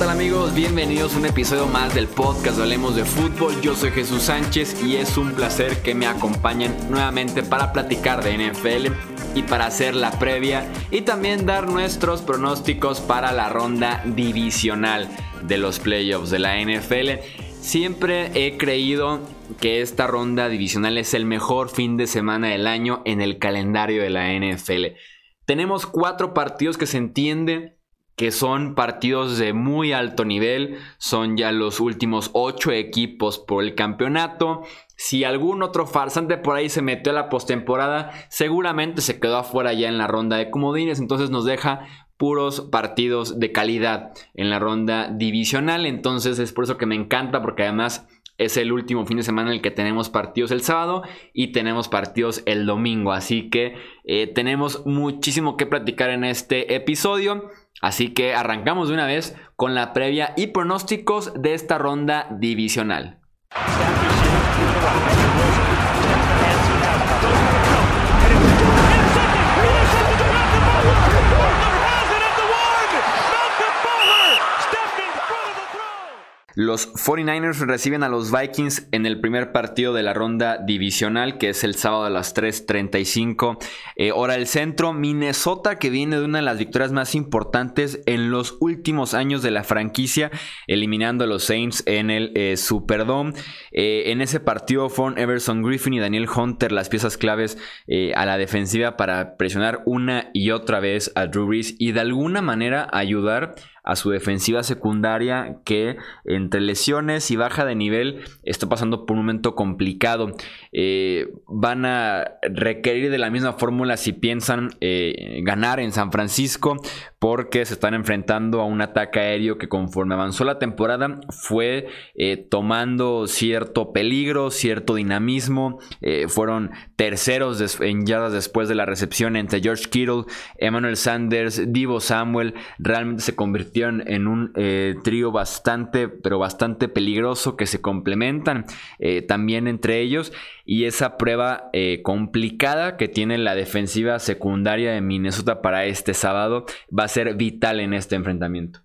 tal amigos? Bienvenidos a un episodio más del podcast de Hablemos de Fútbol. Yo soy Jesús Sánchez y es un placer que me acompañen nuevamente para platicar de NFL y para hacer la previa y también dar nuestros pronósticos para la ronda divisional de los playoffs de la NFL. Siempre he creído que esta ronda divisional es el mejor fin de semana del año en el calendario de la NFL. Tenemos cuatro partidos que se entiende que son partidos de muy alto nivel, son ya los últimos ocho equipos por el campeonato. Si algún otro farsante por ahí se metió a la postemporada, seguramente se quedó afuera ya en la ronda de comodines, entonces nos deja puros partidos de calidad en la ronda divisional, entonces es por eso que me encanta porque además es el último fin de semana en el que tenemos partidos el sábado y tenemos partidos el domingo. Así que eh, tenemos muchísimo que platicar en este episodio. Así que arrancamos de una vez con la previa y pronósticos de esta ronda divisional. Los 49ers reciben a los Vikings en el primer partido de la ronda divisional, que es el sábado a las 3.35 eh, hora del centro. Minnesota, que viene de una de las victorias más importantes en los últimos años de la franquicia, eliminando a los Saints en el eh, Superdome. Eh, en ese partido fueron Everson Griffin y Daniel Hunter las piezas claves a la defensiva para presionar una y otra vez a Drew Brees y de alguna manera ayudar a su defensiva secundaria que entre lesiones y baja de nivel está pasando por un momento complicado. Eh, van a requerir de la misma fórmula si piensan eh, ganar en San Francisco porque se están enfrentando a un ataque aéreo que conforme avanzó la temporada fue eh, tomando cierto peligro, cierto dinamismo. fueron terceros en yardas después de la recepción entre George Kittle, Emmanuel Sanders, Divo Samuel. Realmente se en un trío bastante, pero bastante peligroso que se complementan también entre ellos y esa prueba eh, complicada que tiene la defensiva secundaria de Minnesota para este sábado va a ser vital en este enfrentamiento.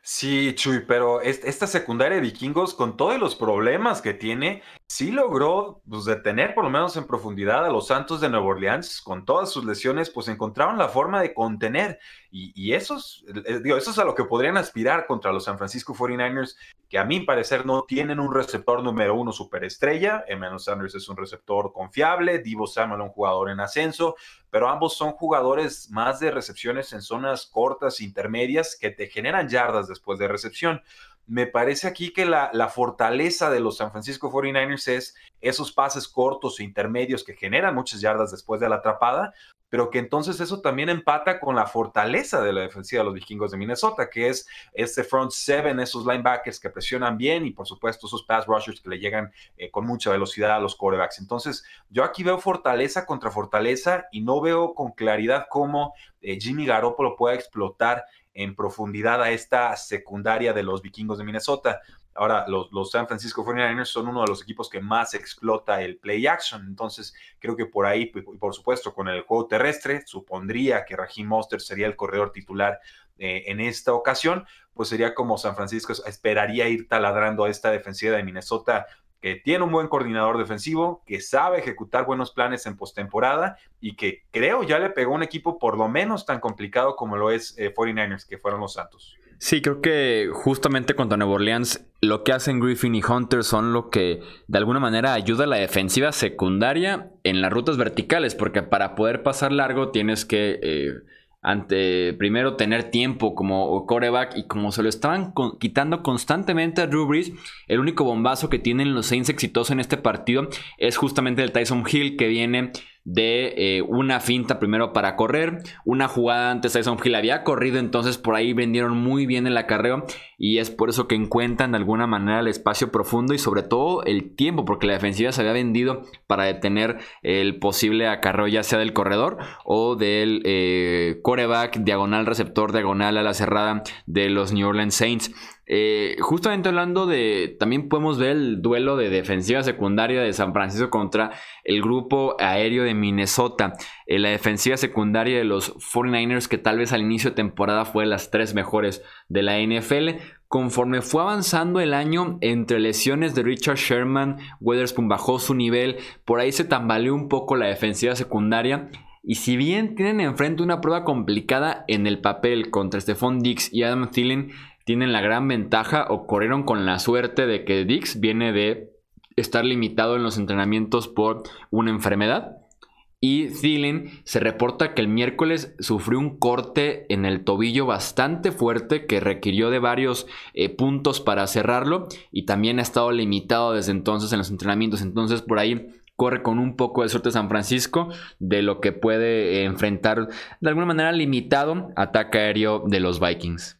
Sí, Chuy, pero esta secundaria de vikingos, con todos los problemas que tiene, sí logró pues, detener por lo menos en profundidad a los Santos de Nueva Orleans. Con todas sus lesiones, pues encontraron la forma de contener. Y, eso, es, digo, eso es a lo que podrían aspirar contra los San Francisco 49ers, que a mi parecer no tienen un receptor número uno superestrella. Emmanuel Sanders es un receptor confiable, Divo Samuel un jugador en ascenso, pero ambos son jugadores más de recepciones en zonas cortas, intermedias, que te generan yardas después de recepción. Me parece aquí que la, fortaleza de los San Francisco 49ers es esos pases cortos e intermedios que generan muchas yardas después de la atrapada, pero que entonces eso también empata con la fortaleza de la defensiva de los vikingos de Minnesota, que es este front seven, esos linebackers que presionan bien y por supuesto esos pass rushers que le llegan eh, con mucha velocidad a los quarterbacks. Entonces, yo aquí veo fortaleza contra fortaleza y no veo con claridad cómo eh, Jimmy Garoppolo pueda explotar en profundidad a esta secundaria de los vikingos de Minnesota. Ahora, los, San Francisco 49ers son uno de los equipos que más explota el play action. Entonces, creo que por ahí, pues, por supuesto, con el juego terrestre, supondría que Raheem Monster sería el corredor titular eh, en esta ocasión. Pues sería como San Francisco esperaría ir taladrando a esta defensiva de Minnesota que tiene un buen coordinador defensivo, que sabe ejecutar buenos planes en postemporada y que creo ya le pegó un equipo por lo menos tan complicado como lo es 49ers, eh, que fueron los Santos. Sí, creo que justamente contra Nueva Orleans lo que hacen Griffin y Hunter son lo que de alguna manera ayuda a la defensiva secundaria en las rutas verticales, porque para poder pasar largo tienes que eh, ante primero tener tiempo como coreback y como se lo estaban quitando constantemente a Drew el único bombazo que tienen los Saints exitosos en este partido es justamente el Tyson Hill que viene de eh, una finta primero para correr, una jugada antes Tyson Hill había corrido, entonces por ahí vendieron muy bien el acarreo y es por eso que encuentran de alguna manera el espacio profundo y sobre todo el tiempo, porque la defensiva se había vendido para detener el posible acarreo ya sea del corredor o del eh, coreback, diagonal receptor, diagonal a la cerrada de los New Orleans Saints. Eh, justamente hablando de, también podemos ver el duelo de defensiva secundaria de San Francisco contra el grupo aéreo de Minnesota. Eh, la defensiva secundaria de los 49ers, que tal vez al inicio de temporada fue las tres mejores de la NFL. Conforme fue avanzando el año, entre lesiones de Richard Sherman, Weatherspoon bajó su nivel, por ahí se tambaleó un poco la defensiva secundaria. Y si bien tienen enfrente una prueba complicada en el papel contra Stephon Dix y Adam Thielen, tienen la gran ventaja o corrieron con la suerte de que Dix viene de estar limitado en los entrenamientos por una enfermedad. Y Thielen se reporta que el miércoles sufrió un corte en el tobillo bastante fuerte que requirió de varios eh, puntos para cerrarlo y también ha estado limitado desde entonces en los entrenamientos. Entonces por ahí corre con un poco de suerte San Francisco de lo que puede enfrentar de alguna manera limitado ataque aéreo de los Vikings.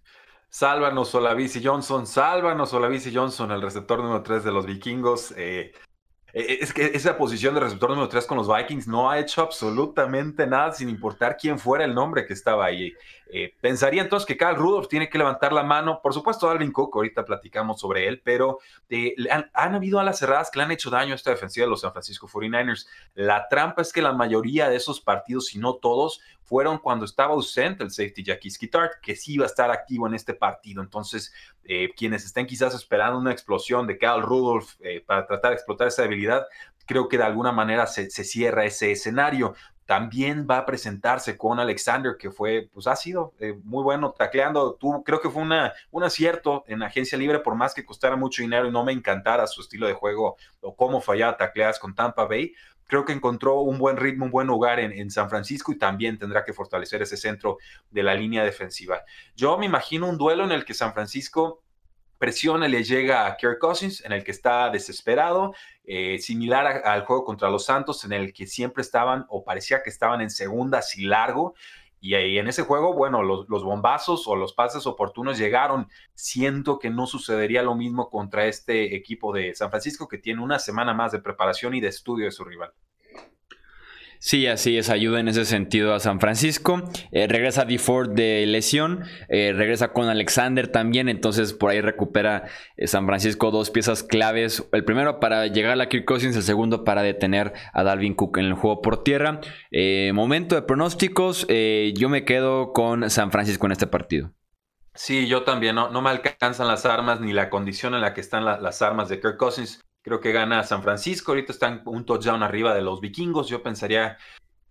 Sálvanos Olavis Johnson, sálvanos Olavis Johnson, el receptor número 3 de los vikingos. Eh, eh, es que esa posición de receptor número 3 con los Vikings no ha hecho absolutamente nada sin importar quién fuera el nombre que estaba ahí. Eh, pensaría entonces que Carl Rudolph tiene que levantar la mano. Por supuesto, Alvin Cook, ahorita platicamos sobre él, pero han, han, habido alas cerradas que le han hecho daño a esta defensiva de los San Francisco 49ers. La trampa es que la mayoría de esos partidos, si no todos, fueron cuando estaba ausente el safety Jackie Skittart, que sí iba a estar activo en este partido. Entonces, eh, quienes estén quizás esperando una explosión de Cal Rudolph eh, para tratar de explotar esa debilidad, creo que de alguna manera se, cierra ese escenario. También va a presentarse con Alexander, que fue, pues ha sido eh, muy bueno tacleando. Tú, creo que fue una, un acierto en agencia libre, por más que costara mucho dinero y no me encantara su estilo de juego o cómo fallaba tacleadas con Tampa Bay creo que encontró un buen ritmo, un buen lugar en, San Francisco y también tendrá que fortalecer ese centro de la línea defensiva. Yo me imagino un duelo en el que San Francisco presiona le llega a Kirk Cousins, en el que está desesperado, eh, similar al juego contra los Santos, en el que siempre estaban o parecía que estaban en segunda y largo. Y en ese juego, bueno, los, los, bombazos o los pases oportunos llegaron. Siento que no sucedería lo mismo contra este equipo de San Francisco que tiene una semana más de preparación y de estudio de su rival. Sí, así es, ayuda en ese sentido a San Francisco. Eh, regresa DeFord de lesión, eh, regresa con Alexander también, entonces por ahí recupera eh, San Francisco dos piezas claves. El primero para llegar a Kirk Cousins, el segundo para detener a Dalvin Cook en el juego por tierra. momento de pronósticos, yo me quedo con San Francisco en este partido. Sí, yo también, no, no me alcanzan las armas ni la condición en la que están las armas de Kirk Cousins. Creo que gana San Francisco. Ahorita están un touchdown arriba de los vikingos. Yo pensaría,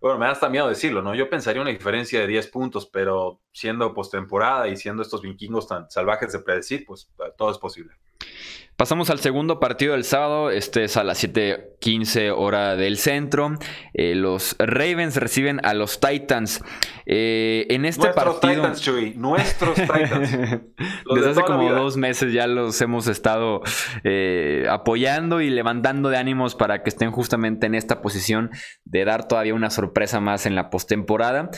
bueno, me da hasta miedo decirlo, ¿no? Yo pensaría una diferencia de 10 puntos, pero siendo postemporada y siendo estos vikingos tan salvajes de predecir, pues todo es posible. Pasamos al segundo partido del sábado, este es a las 7:15 hora del centro. Eh, los Ravens reciben a los Titans. Eh, en este nuestros partido. Titans, Chuy, nuestros Titans. Desde hace como dos meses ya los hemos estado eh, apoyando y levantando de ánimos para que estén justamente en esta posición de dar todavía una sorpresa más en la postemporada.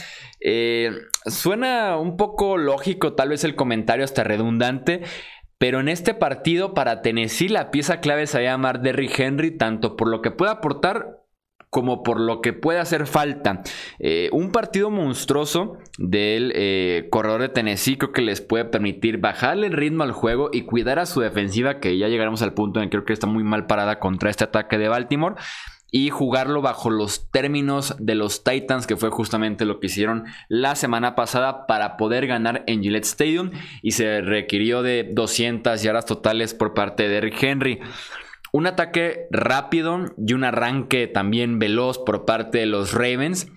suena un poco lógico, tal vez el comentario hasta redundante. Pero en este partido para Tennessee la pieza clave se va a llamar Derrick Henry, tanto por lo que puede aportar como por lo que puede hacer falta. Eh, un partido monstruoso del eh, corredor de Tennessee creo que les puede permitir bajarle el ritmo al juego y cuidar a su defensiva, que ya llegaremos al punto en que creo que está muy mal parada contra este ataque de Baltimore y jugarlo bajo los términos de los Titans, que fue justamente lo que hicieron la semana pasada para poder ganar en Gillette Stadium y se requirió de 200 yardas totales por parte de Derrick Henry. Un ataque rápido y un arranque también veloz por parte de los Ravens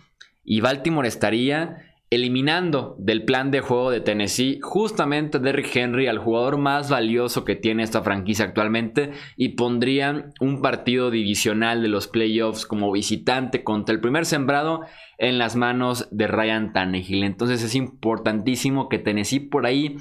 y Baltimore estaría eliminando del plan de juego de Tennessee justamente Derrick Henry, al jugador más valioso que tiene esta franquicia actualmente, y pondrían un partido divisional de los playoffs como visitante contra el primer sembrado en las manos de Ryan Tannehill. Entonces es importantísimo que Tennessee por ahí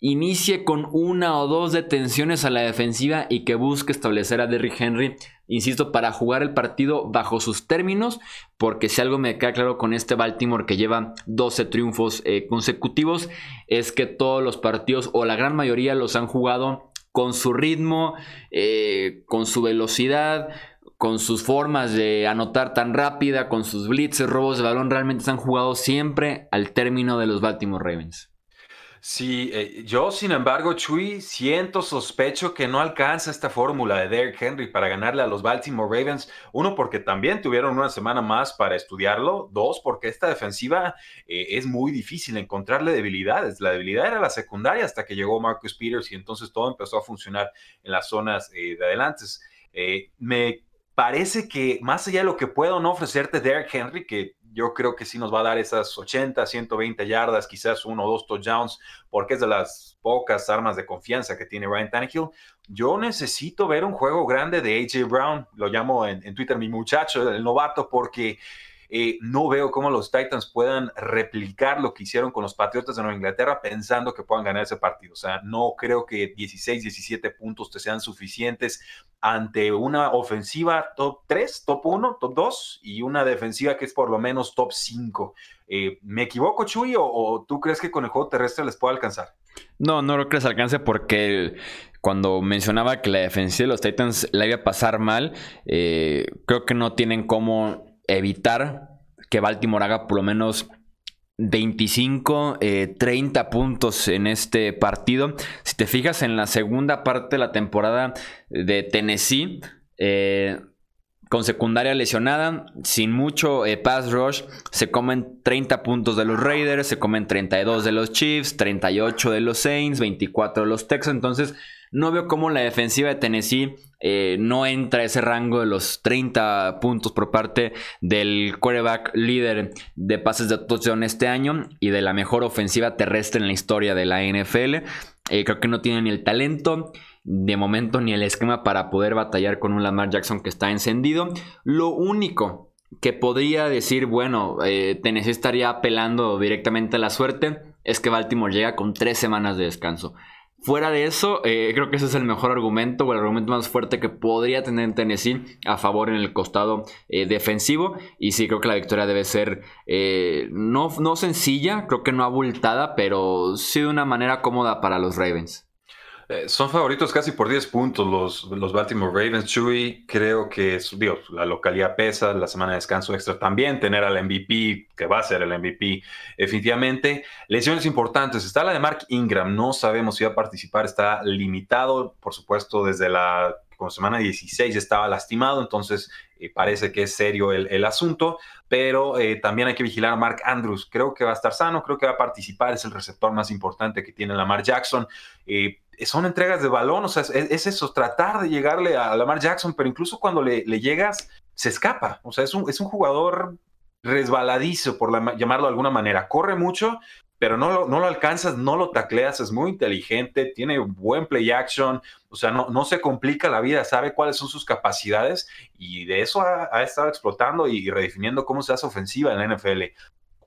inicie con una o dos detenciones a la defensiva y que busque establecer a Derrick Henry, insisto, para jugar el partido bajo sus términos, porque si algo me queda claro con este Baltimore que lleva 12 triunfos eh, consecutivos, es que todos los partidos o la gran mayoría los han jugado con su ritmo, eh, con su velocidad, con sus formas de anotar tan rápida, con sus blitzes, robos de balón, realmente se han jugado siempre al término de los Baltimore Ravens. Sí, eh, yo sin embargo, Chuy, siento, sospecho que no alcanza esta fórmula de Derrick Henry para ganarle a los Baltimore Ravens. Uno, porque también tuvieron una semana más para estudiarlo. Dos, porque esta defensiva eh, es muy difícil encontrarle debilidades. La debilidad era la secundaria hasta que llegó Marcus Peters y entonces todo empezó a funcionar en las zonas eh, de adelante. me parece que más allá de lo que puedo no ofrecerte Derrick Henry, que yo creo que sí nos va a dar esas 80, 120 yardas, quizás uno o dos touchdowns, porque es de las pocas armas de confianza que tiene Ryan Tannehill. Yo necesito ver un juego grande de AJ Brown, lo llamo en, en Twitter mi muchacho, el novato, porque eh, no veo cómo los Titans puedan replicar lo que hicieron con los Patriotas de Nueva Inglaterra pensando que puedan ganar ese partido. O sea, no creo que 16, 17 puntos te sean suficientes ante una ofensiva top 3, top 1, top 2 y una defensiva que es por lo menos top 5. Eh, ¿Me equivoco, Chuy, o, tú crees que con el juego terrestre les puede alcanzar? No, no creo que les alcance porque cuando mencionaba que la defensiva de los Titans la iba a pasar mal, eh, creo que no tienen cómo evitar que Baltimore haga por lo menos 25, 30 eh, puntos en este partido. Si te fijas en la segunda parte de la temporada de Tennessee, eh, con secundaria lesionada, sin mucho eh, pass rush, se comen 30 puntos de los Raiders, se comen 32 de los Chiefs, 38 de los Saints, 24 de los Texans. Entonces, no veo cómo la defensiva de Tennessee eh, no entra ese rango de los 30 puntos por parte del quarterback líder de pases de touchdown este año y de la mejor ofensiva terrestre en la historia de la NFL. Eh, creo que no tiene ni el talento de momento ni el esquema para poder batallar con un Lamar Jackson que está encendido. Lo único que podría decir, bueno, eh, Tennessee estaría apelando directamente a la suerte, es que Baltimore llega con tres semanas de descanso. Fuera de eso, eh, creo que ese es el mejor argumento o el argumento más fuerte que podría tener Tennessee a favor en el costado eh, defensivo. Y sí, creo que la victoria debe ser eh, no, no sencilla, creo que no abultada, pero sí de una manera cómoda para los Ravens. Eh, son favoritos casi por 10 puntos los, los Baltimore Ravens. Chewy, creo que digo, la localidad pesa, la semana de descanso extra también, tener al MVP, que va a ser el MVP, definitivamente. Lesiones importantes. Está la de Mark Ingram, no sabemos si va a participar, está limitado, por supuesto, desde la semana 16 estaba lastimado, entonces eh, parece que es serio el, asunto, pero eh, también hay que vigilar a Mark Andrews. Creo que va a estar sano, creo que va a participar, es el receptor más importante que tiene Lamar Jackson son entregas de balón, o sea, es, eso, tratar de llegarle a Lamar Jackson, pero incluso cuando le, llegas, se escapa. O sea, es un, es un jugador resbaladizo, por llamarlo de alguna manera. Corre mucho, pero no lo, no lo alcanzas, no lo tacleas, es muy inteligente, tiene buen play action, o sea, no, no se complica la vida, sabe cuáles son sus capacidades y de eso ha, ha estado explotando y redefiniendo cómo se hace ofensiva en la NFL.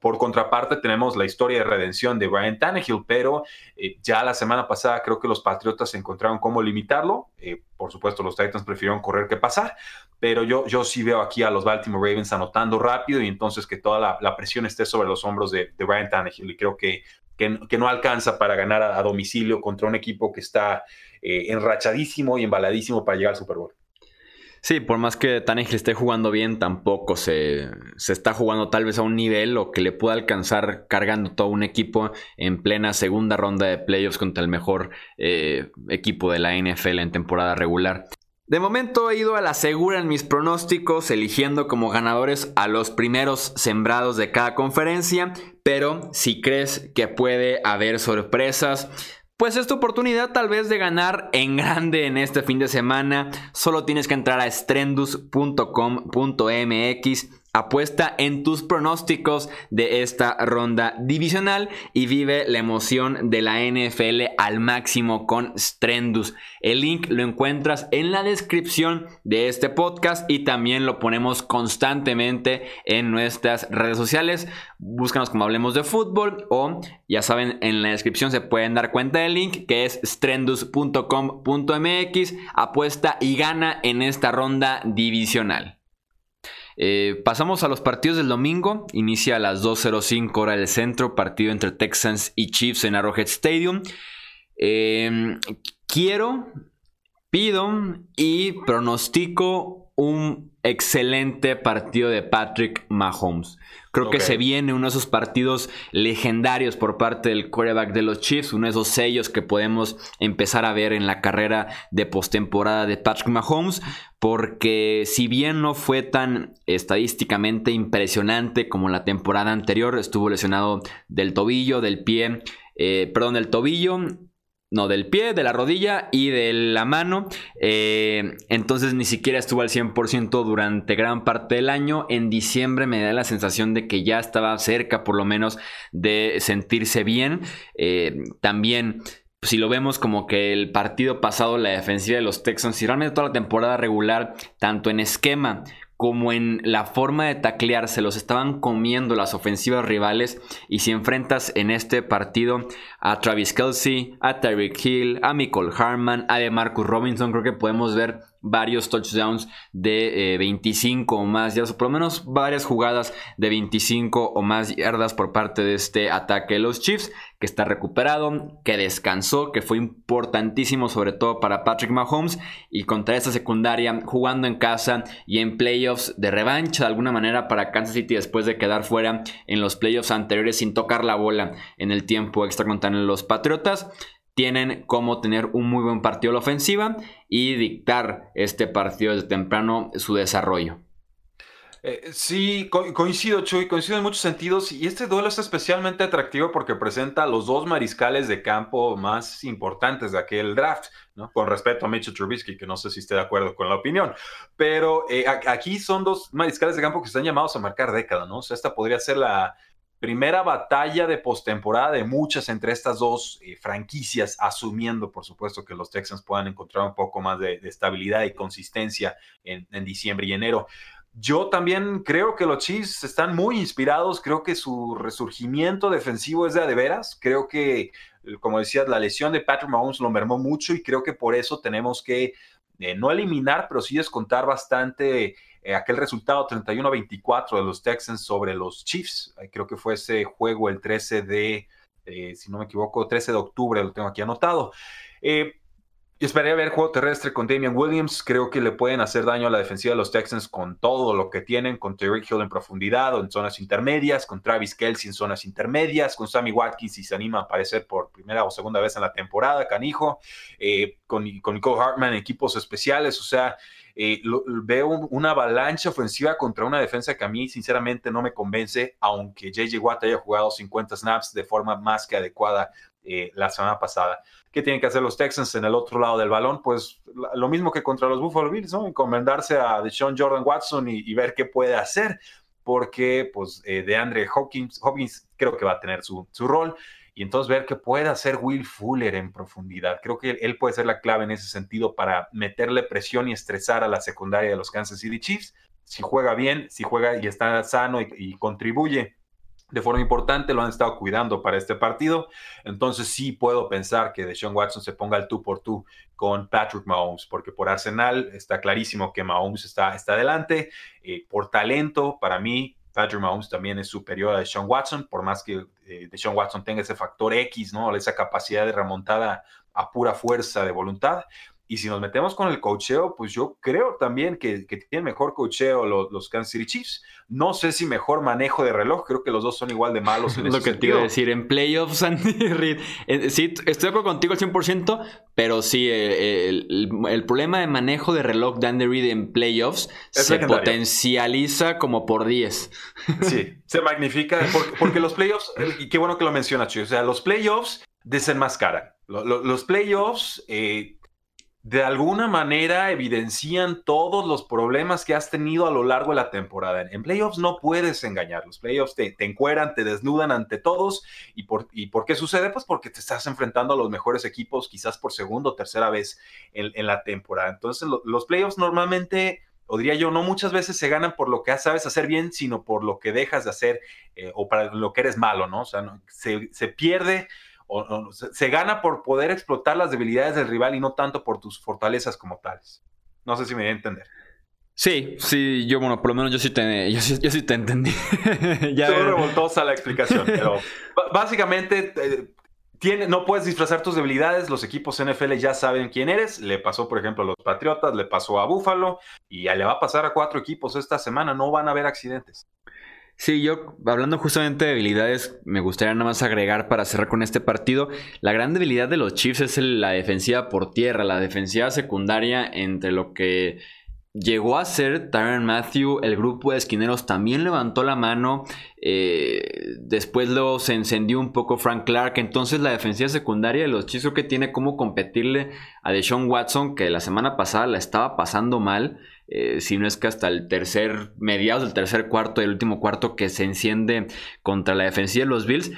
Por contraparte, tenemos la historia de redención de Brian Tannehill, pero eh, ya la semana pasada creo que los Patriotas encontraron cómo limitarlo. Eh, por supuesto, los Titans prefirieron correr que pasar, pero yo, yo sí veo aquí a los Baltimore Ravens anotando rápido y entonces que toda la, presión esté sobre los hombros de, de Brian Tannehill. Y creo que, que, no alcanza para ganar a, domicilio contra un equipo que está eh, enrachadísimo y embaladísimo para llegar al Super Bowl. Sí, por más que Tannehill esté jugando bien, tampoco se, está jugando tal vez a un nivel o que le pueda alcanzar cargando todo un equipo en plena segunda ronda de playoffs contra el mejor eh, equipo de la NFL en temporada regular. De momento he ido a la segura en mis pronósticos, eligiendo como ganadores a los primeros sembrados de cada conferencia, pero si crees que puede haber sorpresas, pues esta oportunidad tal vez de ganar en grande en este fin de semana. Solo tienes que entrar a strendus.com.mx Apuesta en tus pronósticos de esta ronda divisional y vive la emoción de la NFL al máximo con Strendus. El link lo encuentras en la descripción de este podcast y también lo ponemos constantemente en nuestras redes sociales. Búscanos como hablemos de fútbol o ya saben en la descripción se pueden dar cuenta del link que es strendus.com.mx. Apuesta y gana en esta ronda divisional. Eh, pasamos a los partidos del domingo. Inicia a las 2.05 hora del centro, partido entre Texans y Chiefs en Arrowhead Stadium. Em, quiero, pido y pronostico un excelente partido de Patrick Mahomes. Creo que se viene uno de esos partidos legendarios por parte del quarterback de los Chiefs, uno de esos sellos que podemos empezar a ver en la carrera de postemporada de Patrick Mahomes, porque si bien no fue tan estadísticamente impresionante como la temporada anterior, estuvo lesionado del tobillo, del pie, eh, perdón, del tobillo, no, del pie, de la rodilla y de la mano. Eh, entonces ni siquiera estuvo al 100% durante gran parte del año. En diciembre me da la sensación de que ya estaba cerca por lo menos de sentirse bien. Eh, también si lo vemos como que el partido pasado, la defensiva de los Texans, y realmente toda la temporada regular, tanto en esquema como en la forma de taclear se los estaban comiendo las ofensivas rivales y si enfrentas en este partido a Travis Kelsey, a Tyreek Hill, a Michael Harman, a Marcus Robinson, creo que podemos ver varios touchdowns de 25 eh, o más yardas, o por lo menos varias jugadas de 25 o más yardas por parte de este ataque. De los Chiefs, que está recuperado, que descansó, que fue importantísimo sobre todo para Patrick Mahomes y contra esta secundaria jugando en casa y en playoffs de revancha de alguna manera para Kansas City después de quedar fuera en los playoffs anteriores sin tocar la bola en el tiempo extra contra los Patriotas tienen como tener un muy buen partido a la ofensiva y dictar este partido desde temprano su desarrollo. Eh, sí, coincido, Chuy, coincido en muchos sentidos. Y este duelo es especialmente atractivo porque presenta a los dos mariscales de campo más importantes de aquel draft, ¿no? Con respecto a Mitchell Trubisky, que no sé si esté de acuerdo con la opinión. Pero eh, aquí son dos mariscales de campo que están llamados a marcar década, ¿no? O sea, esta podría ser la, primera batalla de postemporada de muchas entre estas dos eh, franquicias, asumiendo, por supuesto, que los Texans puedan encontrar un poco más de, estabilidad y consistencia en, diciembre y enero. Yo también creo que los Chiefs están muy inspirados, creo que su resurgimiento defensivo es de a de veras, creo que, como decías, la lesión de Patrick Mahomes lo mermó mucho y creo que por eso tenemos que eh, no eliminar, pero sí descontar bastante eh, aquel resultado 31-24 de los Texans sobre los Chiefs. Eh, creo que fue ese juego el 13 de, eh, si no me equivoco, 13 de octubre, lo tengo aquí anotado. Esperaría ver juego terrestre con Damian Williams. Creo que le pueden hacer daño a la defensiva de los Texans con todo lo que tienen, con Terry Hill en profundidad o en zonas intermedias, con Travis Kelsey en zonas intermedias, con Sammy Watkins si se anima a aparecer por primera o segunda vez en la temporada, canijo, con, con Nicole Hartman en equipos especiales. O sea, eh, veo una avalancha ofensiva contra una defensa que a mí sinceramente no me convence, aunque JJ Watt haya jugado 50 snaps de forma más que adecuada eh, la semana pasada. ¿Qué tienen que hacer los Texans en el otro lado del balón? Pues lo mismo que contra los Buffalo Bills, ¿no? Encomendarse a Deshaun Jordan Watson y, ver qué puede hacer, porque pues eh, de Andre Hopkins, Hopkins creo que va a tener su, su rol y entonces ver qué puede hacer Will Fuller en profundidad. Creo que él puede ser la clave en ese sentido para meterle presión y estresar a la secundaria de los Kansas City Chiefs. Si juega bien, si juega y está sano y, contribuye de forma importante, lo han estado cuidando para este partido. Entonces sí puedo pensar que Deshaun Watson se ponga el tú por tú con Patrick Mahomes, porque por Arsenal está clarísimo que Mahomes está, está adelante. Eh, por talento, para mí, Patrick Mahomes también es superior a Deshaun Watson, por más que eh, Deshaun Watson tenga ese factor X, ¿no? Esa capacidad de remontada a pura fuerza de voluntad. Y si nos metemos con el cocheo, pues yo creo también que, que tienen mejor cocheo los, los, Kansas City Chiefs. No sé si mejor manejo de reloj, creo que los dos son igual de malos. En Lo que te iba a decir, en playoffs, Andy Reid. Eh, sí, estoy de acuerdo contigo al 100%, pero sí, eh, el, problema de manejo de reloj de Andy Reid en playoffs se potencializa como por 10. Sí, se magnifica, porque, los playoffs, y qué bueno que lo mencionas, Chuy, o sea, los playoffs desenmascaran. Los, los playoffs. Eh, de alguna manera evidencian todos los problemas que has tenido a lo largo de la temporada. En playoffs no puedes engañar, los playoffs te, te encueran, te desnudan ante todos. ¿Y por, ¿Y por qué sucede? Pues porque te estás enfrentando a los mejores equipos quizás por segunda o tercera vez en, la temporada. Entonces los playoffs normalmente, o diría yo, no muchas veces se ganan por lo que sabes hacer bien, sino por lo que dejas de hacer eh, o para lo que eres malo, ¿no? O sea, se, se pierde se gana por poder explotar las debilidades del rival y no tanto por tus fortalezas como tales. No sé si me voy a entender. Sí, sí, yo, bueno, por lo menos yo sí te, yo sí, te entendí. ya revoltosa la explicación, pero básicamente, eh, tiene, no puedes disfrazar tus debilidades, los equipos NFL ya saben quién eres, le pasó por ejemplo a los Patriotas, le pasó a Buffalo y ya le va a pasar a cuatro equipos esta semana, no van a haber accidentes. Sí, yo hablando justamente de debilidades, me gustaría nada más agregar para cerrar con este partido, la gran debilidad de los Chiefs es la defensiva por tierra, la defensiva secundaria entre lo que llegó a ser Tyron Matthew, el grupo de esquineros también levantó la mano, eh, después luego se encendió un poco Frank Clark, entonces la defensiva secundaria de los Chiefs que tiene como competirle a Deshaun Watson, que la semana pasada la estaba pasando mal, eh, si no es que hasta el tercer, mediados del tercer cuarto el último cuarto que se enciende contra la defensiva de los Bills,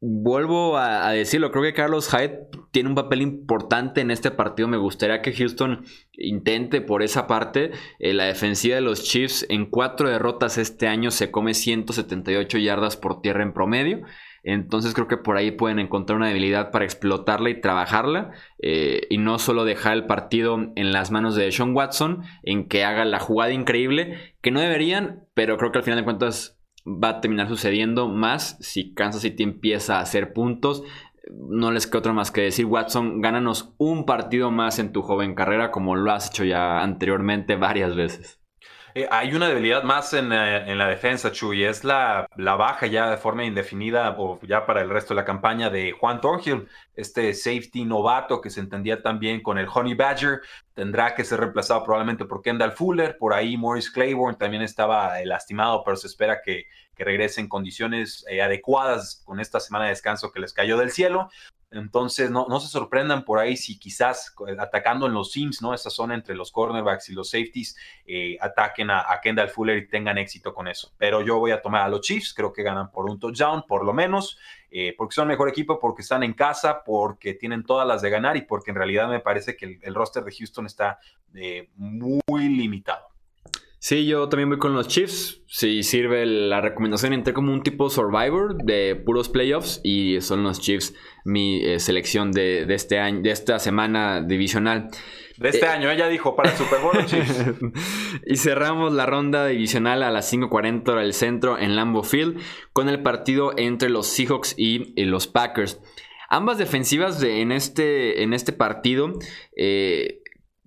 vuelvo a, decirlo, creo que Carlos Hyde tiene un papel importante en este partido. Me gustaría que Houston intente por esa parte. Eh, la defensiva de los Chiefs en cuatro derrotas este año se come 178 yardas por tierra en promedio. Entonces creo que por ahí pueden encontrar una debilidad para explotarla y trabajarla. Eh, y no solo dejar el partido en las manos de Sean Watson, en que haga la jugada increíble, que no deberían, pero creo que al final de cuentas va a terminar sucediendo más si Kansas City empieza a hacer puntos. No les queda otro más que decir, Watson, gánanos un partido más en tu joven carrera como lo has hecho ya anteriormente varias veces. Eh, hay una debilidad más en, eh, la defensa, Chuy, es la, la, baja ya de forma indefinida o ya para el resto de la campaña de Juan Thornhill, este safety novato que se entendía también con el Honey Badger, tendrá que ser reemplazado probablemente por Kendall Fuller, por ahí Morris Claiborne también estaba eh, lastimado, pero se espera que, que regrese en condiciones adecuadas con esta semana de descanso que les cayó del cielo. Entonces, no, no, se sorprendan por ahí si quizás eh, atacando en los sims, ¿no? Esa zona entre los cornerbacks y los safeties, eh, ataquen a, Kendall Fuller y tengan éxito con eso. Pero yo voy a tomar a los Chiefs, creo que ganan por un touchdown, por lo menos, eh, porque son mejor equipo, porque están en casa, porque tienen todas las de ganar y porque en realidad me parece que el, roster de Houston está muy limitado. Sí, yo también voy con los Chiefs. Si sirve la recomendación, entré como un tipo Survivor de puros playoffs y son los Chiefs mi eh, selección de, este año, de esta semana divisional. De este eh, año, ella dijo para el Super Bowl Chiefs. y cerramos la ronda divisional a las 5:40 hora del centro en Lambeau Field con el partido entre los Seahawks y, los Packers. Ambas defensivas en, este, en este partido eh,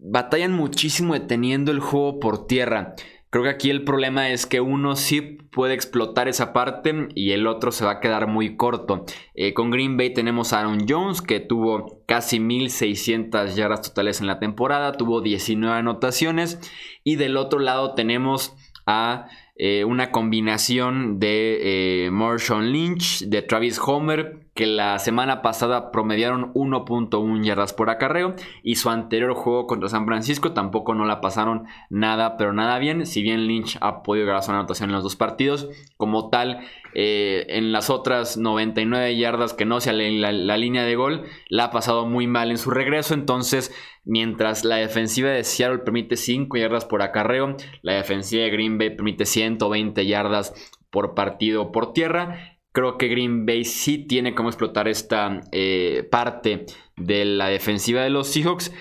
batallan muchísimo deteniendo el juego por tierra. Creo que aquí el problema es que uno sí puede explotar esa parte y el otro se va a quedar muy corto. Eh, con Green Bay tenemos a Aaron Jones que tuvo casi 1600 yardas totales en la temporada, tuvo 19 anotaciones y del otro lado tenemos a eh, una combinación de eh, Marshawn Lynch, de Travis Homer, que la semana pasada promediaron 1.1 yardas por acarreo y su anterior juego contra San Francisco tampoco no la pasaron nada, pero nada bien, si bien Lynch ha podido grabar su anotación en los dos partidos, como tal, eh, en las otras 99 yardas que no sea la, la línea de gol, la ha pasado muy mal en su regreso, entonces Mientras la defensiva de Seattle permite 5 yardas por acarreo, la defensiva de Green Bay permite 120 yardas por partido por tierra. Creo que Green Bay sí tiene cómo explotar esta eh, parte de la defensiva de los Seahawks.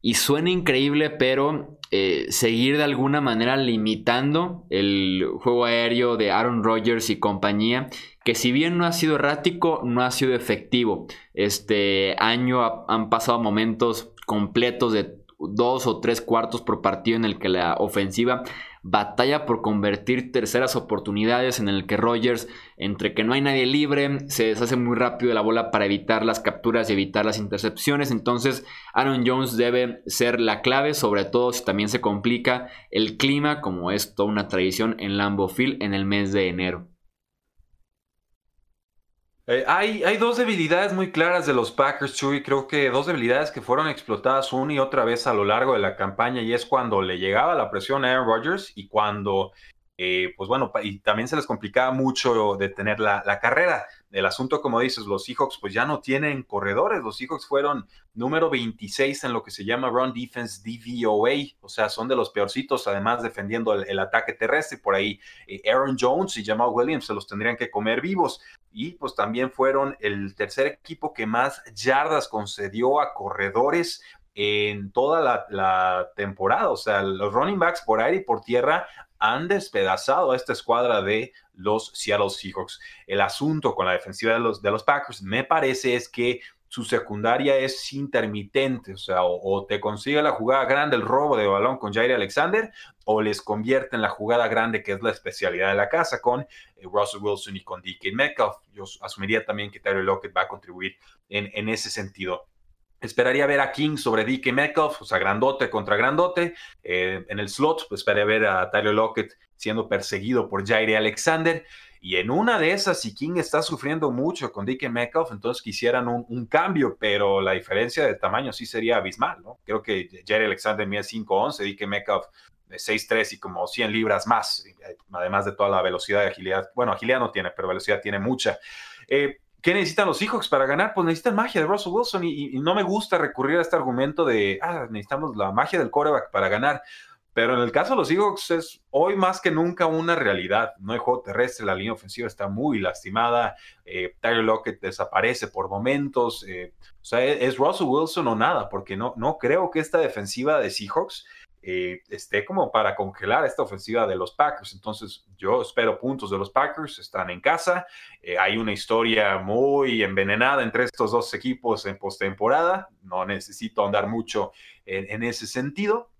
Y suena increíble, pero eh, seguir de alguna manera limitando el juego aéreo de Aaron Rodgers y compañía, que si bien no ha sido errático, no ha sido efectivo. Este año han pasado momentos completos de dos o tres cuartos por partido en el que la ofensiva batalla por convertir terceras oportunidades en el que Rogers, entre que no hay nadie libre, se deshace muy rápido de la bola para evitar las capturas y evitar las intercepciones. Entonces Aaron Jones debe ser la clave, sobre todo si también se complica el clima, como es toda una tradición en Lambeau Field en el mes de enero. Eh, hay, hay, dos debilidades muy claras de los Packers, Chuy. Creo que dos debilidades que fueron explotadas una y otra vez a lo largo de la campaña. Y es cuando le llegaba la presión a Aaron Rodgers y cuando, eh, pues bueno, y también se les complicaba mucho detener la, la carrera el asunto, como dices, los Seahawks pues ya no tienen corredores. Los Seahawks fueron número 26 en lo que se llama Run Defense DVOA, o sea, son de los peorcitos, además defendiendo el, ataque terrestre. Por ahí eh, Aaron Jones y Jamal Williams se los tendrían que comer vivos. Y pues también fueron el tercer equipo que más yardas concedió a corredores en toda la, la temporada. O sea, los running backs por aire y por tierra han despedazado a esta escuadra de los Seattle Seahawks. El asunto con la defensiva de los, de los Packers me parece es que su secundaria es intermitente, o sea, o, te consigue la jugada grande, el robo de balón con Jair Alexander, o les convierte en la jugada grande, que es la especialidad de la casa, con eh, Russell Wilson y con DK Metcalf. Yo asumiría también que Tyler Lockett va a contribuir en, en ese sentido. Esperaría ver a King sobre DK Metcalf, o sea, grandote contra grandote. Eh, en el slot, pues esperaría ver a Tyler Lockett siendo perseguido por Jair Alexander. Y en una de esas, si King está sufriendo mucho con DK Metcalf, entonces quisieran un, cambio, pero la diferencia de tamaño sí sería abismal, ¿no? Creo que Jerry Alexander mide 5'11, DK Metcalf 6'3 y como 100 libras más, además de toda la velocidad y agilidad. Bueno, agilidad no tiene, pero velocidad tiene mucha. Eh, ¿Qué necesitan los Seahawks para ganar? Pues necesitan magia de Russell Wilson y, no me gusta recurrir a este argumento de, ah, necesitamos la magia del quarterback para ganar. Pero en el caso de los Seahawks es hoy más que nunca una realidad. No hay juego terrestre, la línea ofensiva está muy lastimada. Eh, Tyler Lockett desaparece por momentos. Eh, o sea, es Russell Wilson o nada, porque no, no creo que esta defensiva de Seahawks eh, esté como para congelar esta ofensiva de los Packers. Entonces, yo espero puntos de los Packers. Están en casa. hay una historia muy envenenada entre estos dos equipos en postemporada. No necesito andar mucho en ese sentido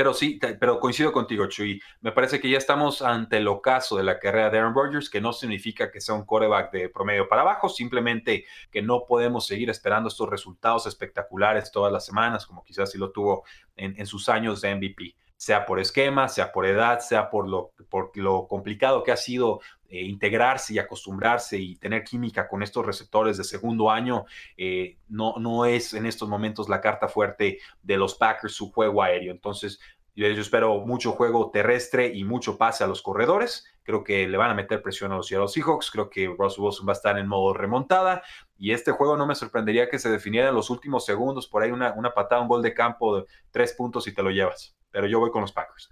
pero sí, pero coincido contigo, Chuy. Me parece que ya estamos ante el ocaso de la carrera de Aaron Rodgers, que no significa que sea un coreback de promedio para abajo, simplemente que no podemos seguir esperando estos resultados espectaculares todas las semanas, como quizás sí lo tuvo en, sus años de MVP sea por esquema, sea por edad, sea por lo, por lo complicado que ha sido eh, integrarse y acostumbrarse y tener química con estos receptores de segundo año, eh, no, no es en estos momentos la carta fuerte de los Packers su juego aéreo. Entonces, yo, espero mucho juego terrestre y mucho pase a los corredores. Creo que le van a meter presión a los Seattle Seahawks. Creo que Russell Wilson va a estar en modo remontada. Y este juego no me sorprendería que se definiera en los últimos segundos. Por ahí una, una patada, un gol de campo de tres puntos y te lo llevas. Pero yo voy con los Packers.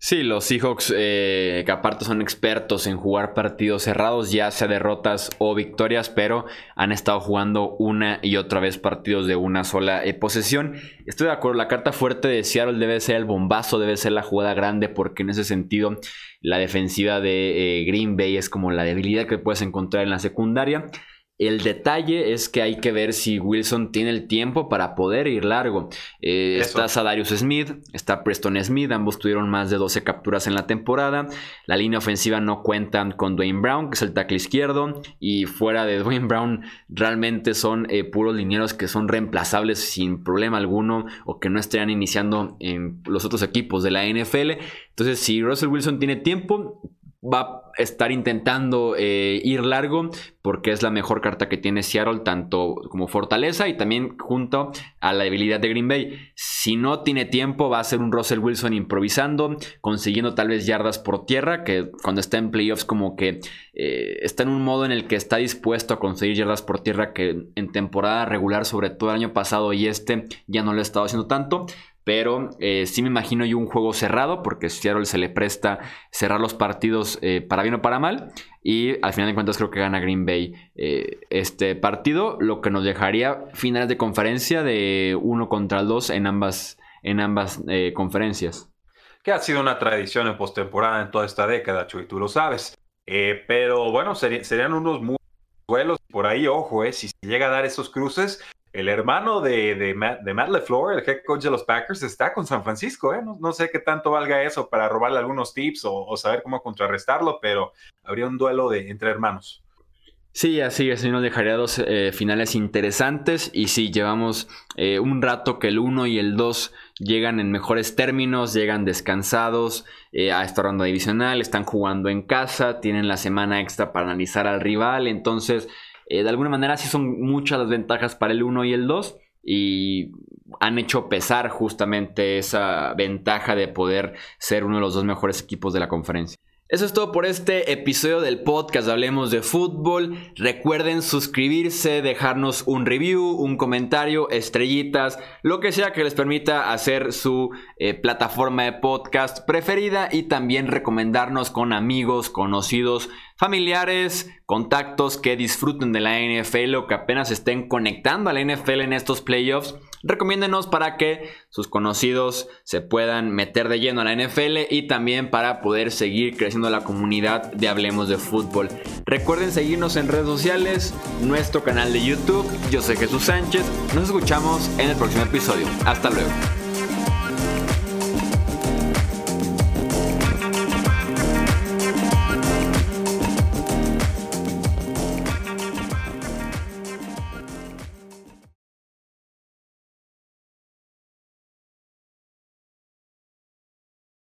Sí, los Seahawks, eh, que aparte son expertos en jugar partidos cerrados, ya sea derrotas o victorias, pero han estado jugando una y otra vez partidos de una sola eh, posesión. Estoy de acuerdo, la carta fuerte de Seattle debe ser el bombazo, debe ser la jugada grande, porque en ese sentido la defensiva de eh, Green Bay es como la debilidad que puedes encontrar en la secundaria. El detalle es que hay que ver si Wilson tiene el tiempo para poder ir largo. Eh, está Sadarius Smith, está Preston Smith, ambos tuvieron más de 12 capturas en la temporada. La línea ofensiva no cuenta con Dwayne Brown, que es el tackle izquierdo, y fuera de Dwayne Brown realmente son eh, puros linieros que son reemplazables sin problema alguno o que no estarían iniciando en los otros equipos de la NFL. Entonces, si Russell Wilson tiene tiempo, va a estar intentando eh, ir largo porque es la mejor carta que tiene Seattle, tanto como fortaleza y también junto a la debilidad de Green Bay. Si no tiene tiempo, va a ser un Russell Wilson improvisando, consiguiendo tal vez yardas por tierra, que cuando está en playoffs como que eh, está en un modo en el que está dispuesto a conseguir yardas por tierra que en temporada regular, sobre todo el año pasado y este, ya no lo ha estado haciendo tanto. Pero eh, sí me imagino yo un juego cerrado, porque Seattle se le presta cerrar los partidos eh, para bien o para mal. Y al final de cuentas creo que gana Green Bay eh, este partido, lo que nos dejaría finales de conferencia de uno contra el dos en ambas, en ambas conferencias. Que ha sido una tradición en postemporada en toda esta década, Chuy, tú lo sabes. pero bueno, serían unos muy duelos por ahí, ojo, si se llega a dar esos cruces, el hermano de, Matt, de, LeFleur, el head coach de los Packers, está con San Francisco. ¿eh? No, sé qué tanto valga eso para robarle algunos tips o, saber cómo contrarrestarlo, pero habría un duelo de, entre hermanos. Sí, así es, nos dejaría dos eh, finales interesantes y sí, llevamos eh, un rato que el 1 y el 2 llegan en mejores términos, llegan descansados a esta ronda divisional, están jugando en casa, tienen la semana extra para analizar al rival, entonces eh, de alguna manera sí son muchas las ventajas para el 1 y el 2 y han hecho pesar justamente esa ventaja de poder ser uno de los dos mejores equipos de la conferencia. Eso es todo por este episodio del podcast Hablemos de Fútbol. Recuerden suscribirse, dejarnos un review, un comentario, estrellitas, lo que sea que les permita hacer su eh, plataforma de podcast preferida y también recomendarnos con amigos, conocidos, familiares, contactos que disfruten de la NFL o que apenas estén conectando a la NFL en estos playoffs recomiéndenos para que sus conocidos se puedan meter de lleno a la NFL y también para poder seguir creciendo la comunidad de Hablemos de Fútbol. Recuerden seguirnos en redes sociales, nuestro canal de YouTube. Yo soy Jesús Sánchez. Nos escuchamos en el próximo episodio. Hasta luego.